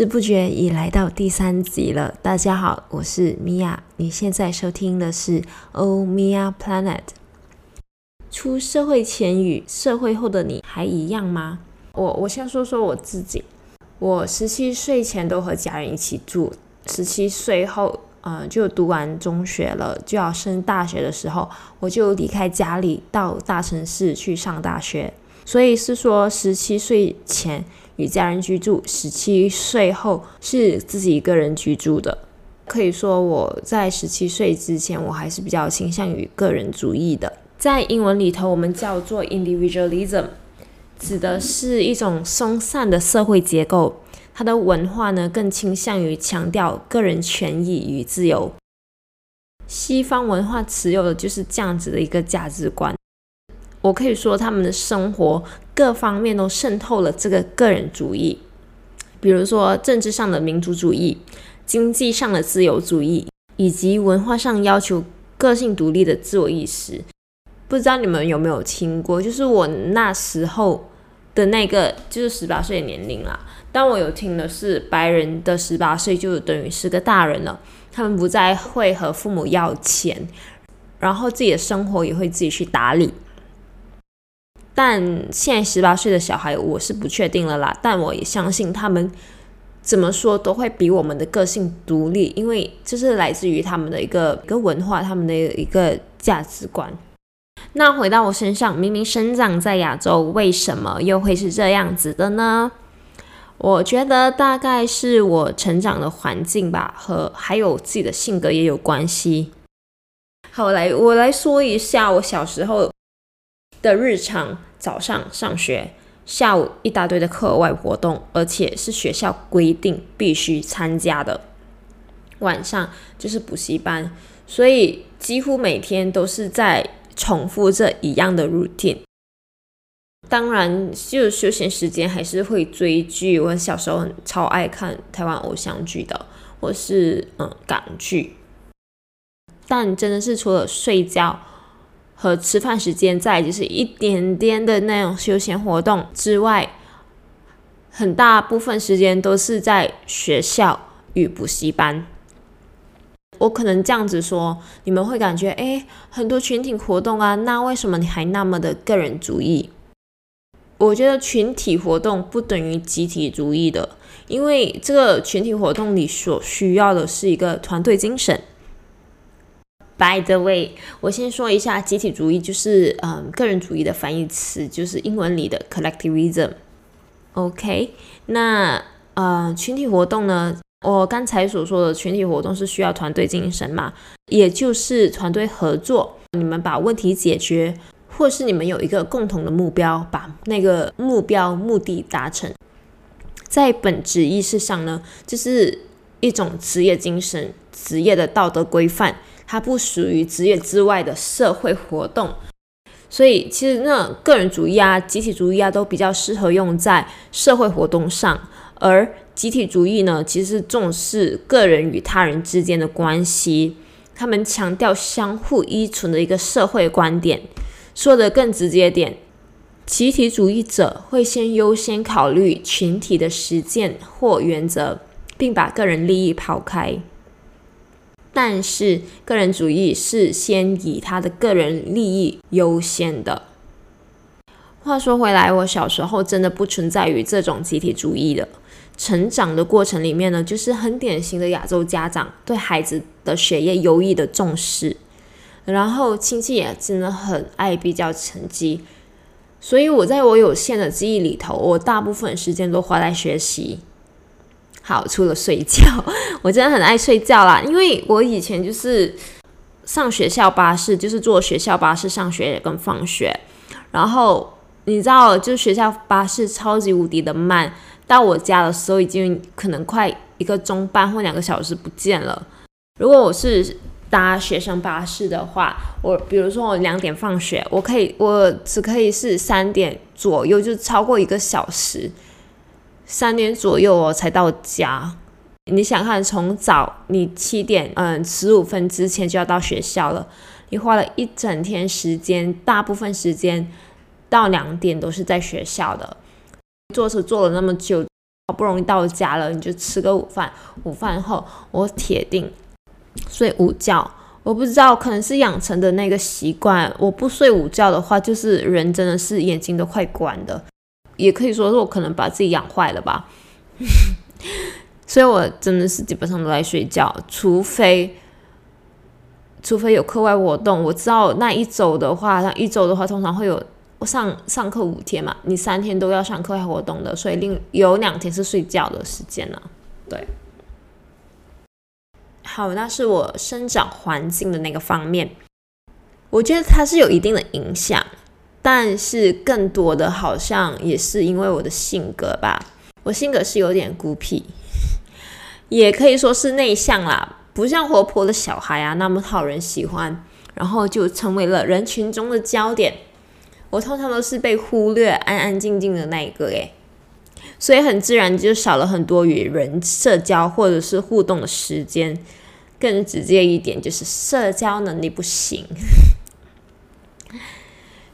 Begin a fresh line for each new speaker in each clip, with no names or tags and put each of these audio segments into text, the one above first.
不知不觉已来到第三集了。大家好，我是米娅，你现在收听的是 Oh Mia Planet。出社会前与社会后的你还一样吗？我我先说说我自己，我十七岁前都和家人一起住，十七岁后，嗯、就读完中学了，就要升大学的时候，我就离开家里到大城市去上大学。所以是说，十七岁前与家人居住，十七岁后是自己一个人居住的。可以说，我在十七岁之前，我还是比较倾向于个人主义的。在英文里头，我们叫做 individualism，指的是一种松散的社会结构。它的文化呢，更倾向于强调个人权益与自由。西方文化持有的就是这样子的一个价值观。我可以说，他们的生活各方面都渗透了这个个人主义，比如说政治上的民族主义、经济上的自由主义，以及文化上要求个性独立的自我意识。不知道你们有没有听过？就是我那时候的那个，就是十八岁的年龄啦。但我有听的是，白人的十八岁就等于是个大人了，他们不再会和父母要钱，然后自己的生活也会自己去打理。但现在十八岁的小孩，我是不确定了啦。但我也相信他们怎么说都会比我们的个性独立，因为这是来自于他们的一个一个文化，他们的一个价值观。那回到我身上，明明生长在亚洲，为什么又会是这样子的呢？我觉得大概是我成长的环境吧，和还有自己的性格也有关系。好，来我来说一下我小时候的日常：早上上学，下午一大堆的课外活动，而且是学校规定必须参加的。晚上就是补习班，所以几乎每天都是在重复这一样的 routine。当然，就休闲时间还是会追剧。我小时候很超爱看台湾偶像剧的，或是嗯港剧。但真的是除了睡觉。和吃饭时间，再就是一点点的那种休闲活动之外，很大部分时间都是在学校与补习班。我可能这样子说，你们会感觉，诶，很多群体活动啊，那为什么你还那么的个人主义？我觉得群体活动不等于集体主义的，因为这个群体活动里所需要的是一个团队精神。By the way，我先说一下，集体主义就是嗯个人主义的反义词，就是英文里的 collectivism。OK，那呃群体活动呢，我刚才所说的群体活动是需要团队精神嘛，也就是团队合作，你们把问题解决，或是你们有一个共同的目标，把那个目标目的达成，在本质意识上呢，就是一种职业精神、职业的道德规范。它不属于职业之外的社会活动，所以其实那个人主义啊、集体主义啊都比较适合用在社会活动上，而集体主义呢，其实是重视个人与他人之间的关系，他们强调相互依存的一个社会观点。说得更直接点，集体主义者会先优先考虑群体的实践或原则，并把个人利益抛开。但是，个人主义是先以他的个人利益优先的。话说回来，我小时候真的不存在于这种集体主义的。成长的过程里面呢，就是很典型的亚洲家长对孩子的学业优异的重视，然后亲戚也真的很爱比较成绩，所以我在我有限的记忆里头，我大部分时间都花在学习。好，除了睡觉，我真的很爱睡觉啦。因为我以前就是上学校巴士，就是坐学校巴士上学跟放学。然后你知道，就学校巴士超级无敌的慢，到我家的时候已经可能快一个钟半或两个小时不见了。如果我是搭学生巴士的话，我比如说我两点放学，我可以我只可以是三点左右，就超过一个小时。三点左右我才到家，你想看，从早你七点嗯十五分之前就要到学校了，你花了一整天时间，大部分时间到两点都是在学校的，坐车坐了那么久，好不容易到家了，你就吃个午饭。午饭后，我铁定睡午觉。我不知道，可能是养成的那个习惯。我不睡午觉的话，就是人真的是眼睛都快关的。也可以说是我可能把自己养坏了吧。所以我真的是基本上都在睡觉，除非除非有课外活动。我知道那一周的话，那一周的话通常会有上上课五天嘛，你三天都要上课外活动的，所以另有两天是睡觉的时间了。对。好，那是我生长环境的那个方面，我觉得它是有一定的影响，但是更多的好像也是因为我的性格吧。我性格是有点孤僻，也可以说是内向啦，不像活泼的小孩啊那么讨人喜欢，然后就成为了人群中的焦点。我通常都是被忽略、安安静静的那一个诶，所以很自然就少了很多与人社交或者是互动的时间。更直接一点，就是社交能力不行。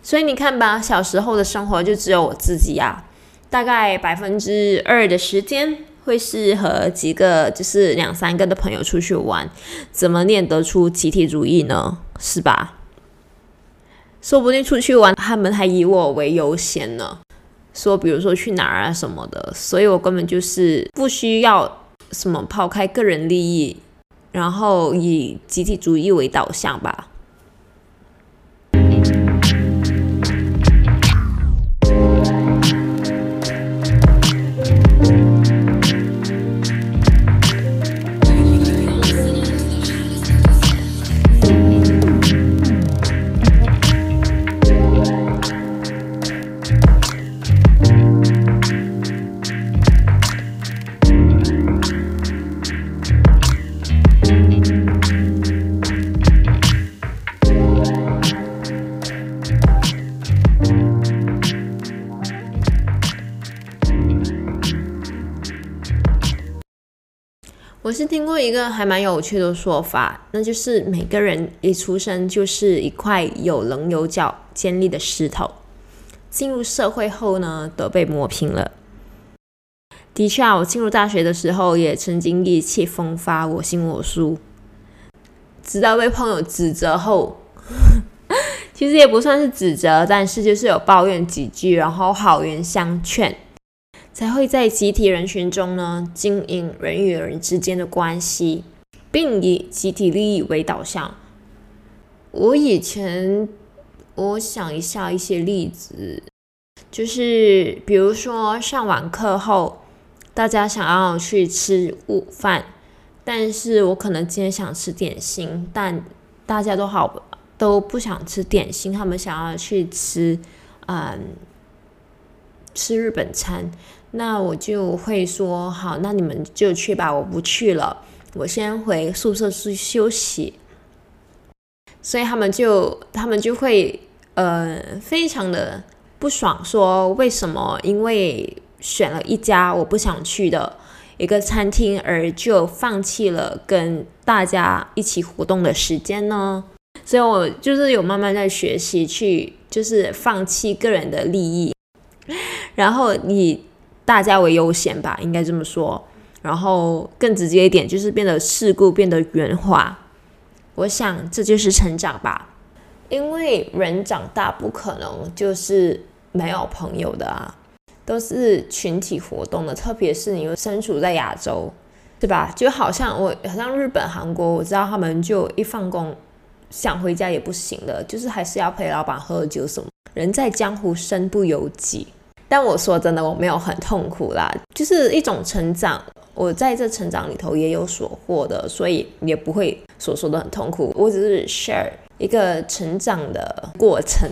所以你看吧，小时候的生活就只有我自己啊，大概百分之二的时间会是和几个，就是两三个的朋友出去玩。怎么练得出集体主义呢？是吧？说不定出去玩，他们还以我为优先呢。说比如说去哪儿啊什么的，所以我根本就是不需要什么抛开个人利益。然后以集体主义为导向吧。是听过一个还蛮有趣的说法，那就是每个人一出生就是一块有棱有角、尖利的石头，进入社会后呢，都被磨平了。的确啊，我进入大学的时候也曾经意气风发、我行我素，直到被朋友指责后，其实也不算是指责，但是就是有抱怨几句，然后好言相劝。才会在集体人群中呢，经营人与人之间的关系，并以集体利益为导向。我以前，我想一下一些例子，就是比如说上完课后，大家想要去吃午饭，但是我可能今天想吃点心，但大家都好都不想吃点心，他们想要去吃，嗯，吃日本餐。那我就会说好，那你们就去吧，我不去了，我先回宿舍去休息。所以他们就他们就会呃非常的不爽，说为什么因为选了一家我不想去的一个餐厅，而就放弃了跟大家一起活动的时间呢？所以我就是有慢慢在学习去，就是放弃个人的利益，然后你。大家为优先吧，应该这么说。然后更直接一点，就是变得世故，变得圆滑。我想这就是成长吧。因为人长大不可能就是没有朋友的啊，都是群体活动的。特别是你又身处在亚洲，对吧？就好像我，好像日本、韩国，我知道他们就一放工想回家也不行的，就是还是要陪老板喝酒什么。人在江湖，身不由己。但我说真的，我没有很痛苦啦，就是一种成长。我在这成长里头也有所获的，所以也不会所说的很痛苦。我只是 share 一个成长的过程，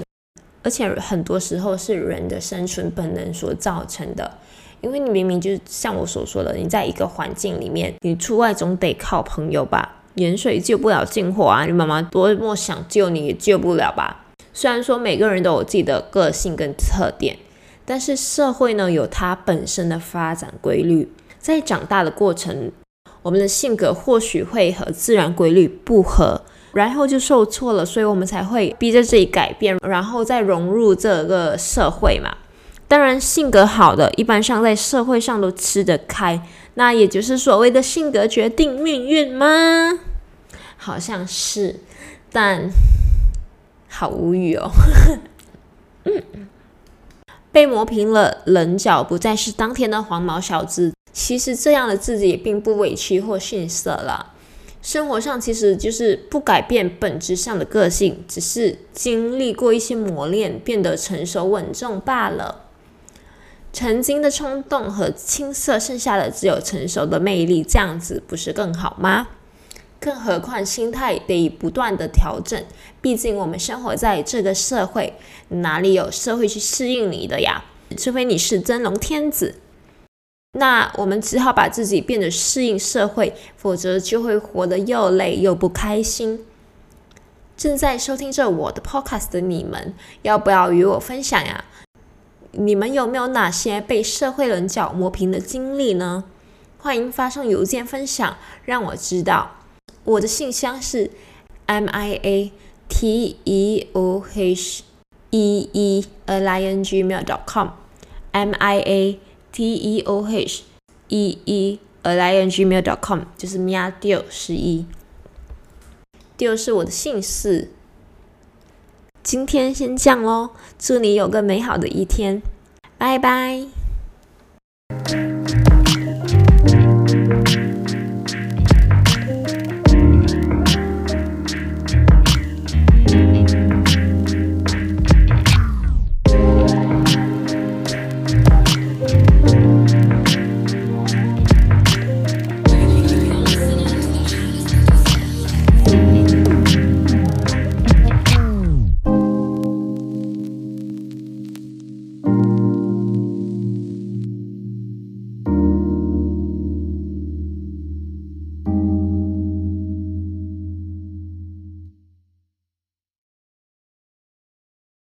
而且很多时候是人的生存本能所造成的。因为你明明就像我所说的，你在一个环境里面，你出外总得靠朋友吧？远水救不了近火啊！你妈妈多么想救你，也救不了吧？虽然说每个人都有自己的个性跟特点。但是社会呢，有它本身的发展规律，在长大的过程，我们的性格或许会和自然规律不合，然后就受挫了，所以我们才会逼着自己改变，然后再融入这个社会嘛。当然，性格好的，一般上在社会上都吃得开，那也就是所谓的性格决定命运吗？好像是，但好无语哦。被磨平了棱角，不再是当天的黄毛小子。其实这样的自己也并不委屈或逊色了。生活上其实就是不改变本质上的个性，只是经历过一些磨练，变得成熟稳重罢了。曾经的冲动和青涩，剩下的只有成熟的魅力，这样子不是更好吗？更何况心态得不断的调整，毕竟我们生活在这个社会，哪里有社会去适应你的呀？除非你是真龙天子。那我们只好把自己变得适应社会，否则就会活得又累又不开心。正在收听着我的 podcast 的你们，要不要与我分享呀？你们有没有哪些被社会棱角磨平的经历呢？欢迎发送邮件分享，让我知道。我的信箱是 m i a t e o h e e a l i n gmail dot com m i a t e o h e e a l i n gmail dot com 就是 Mia Dio 十一，Dio 是我的姓氏。今天先这样喽，祝你有个美好的一天，拜拜。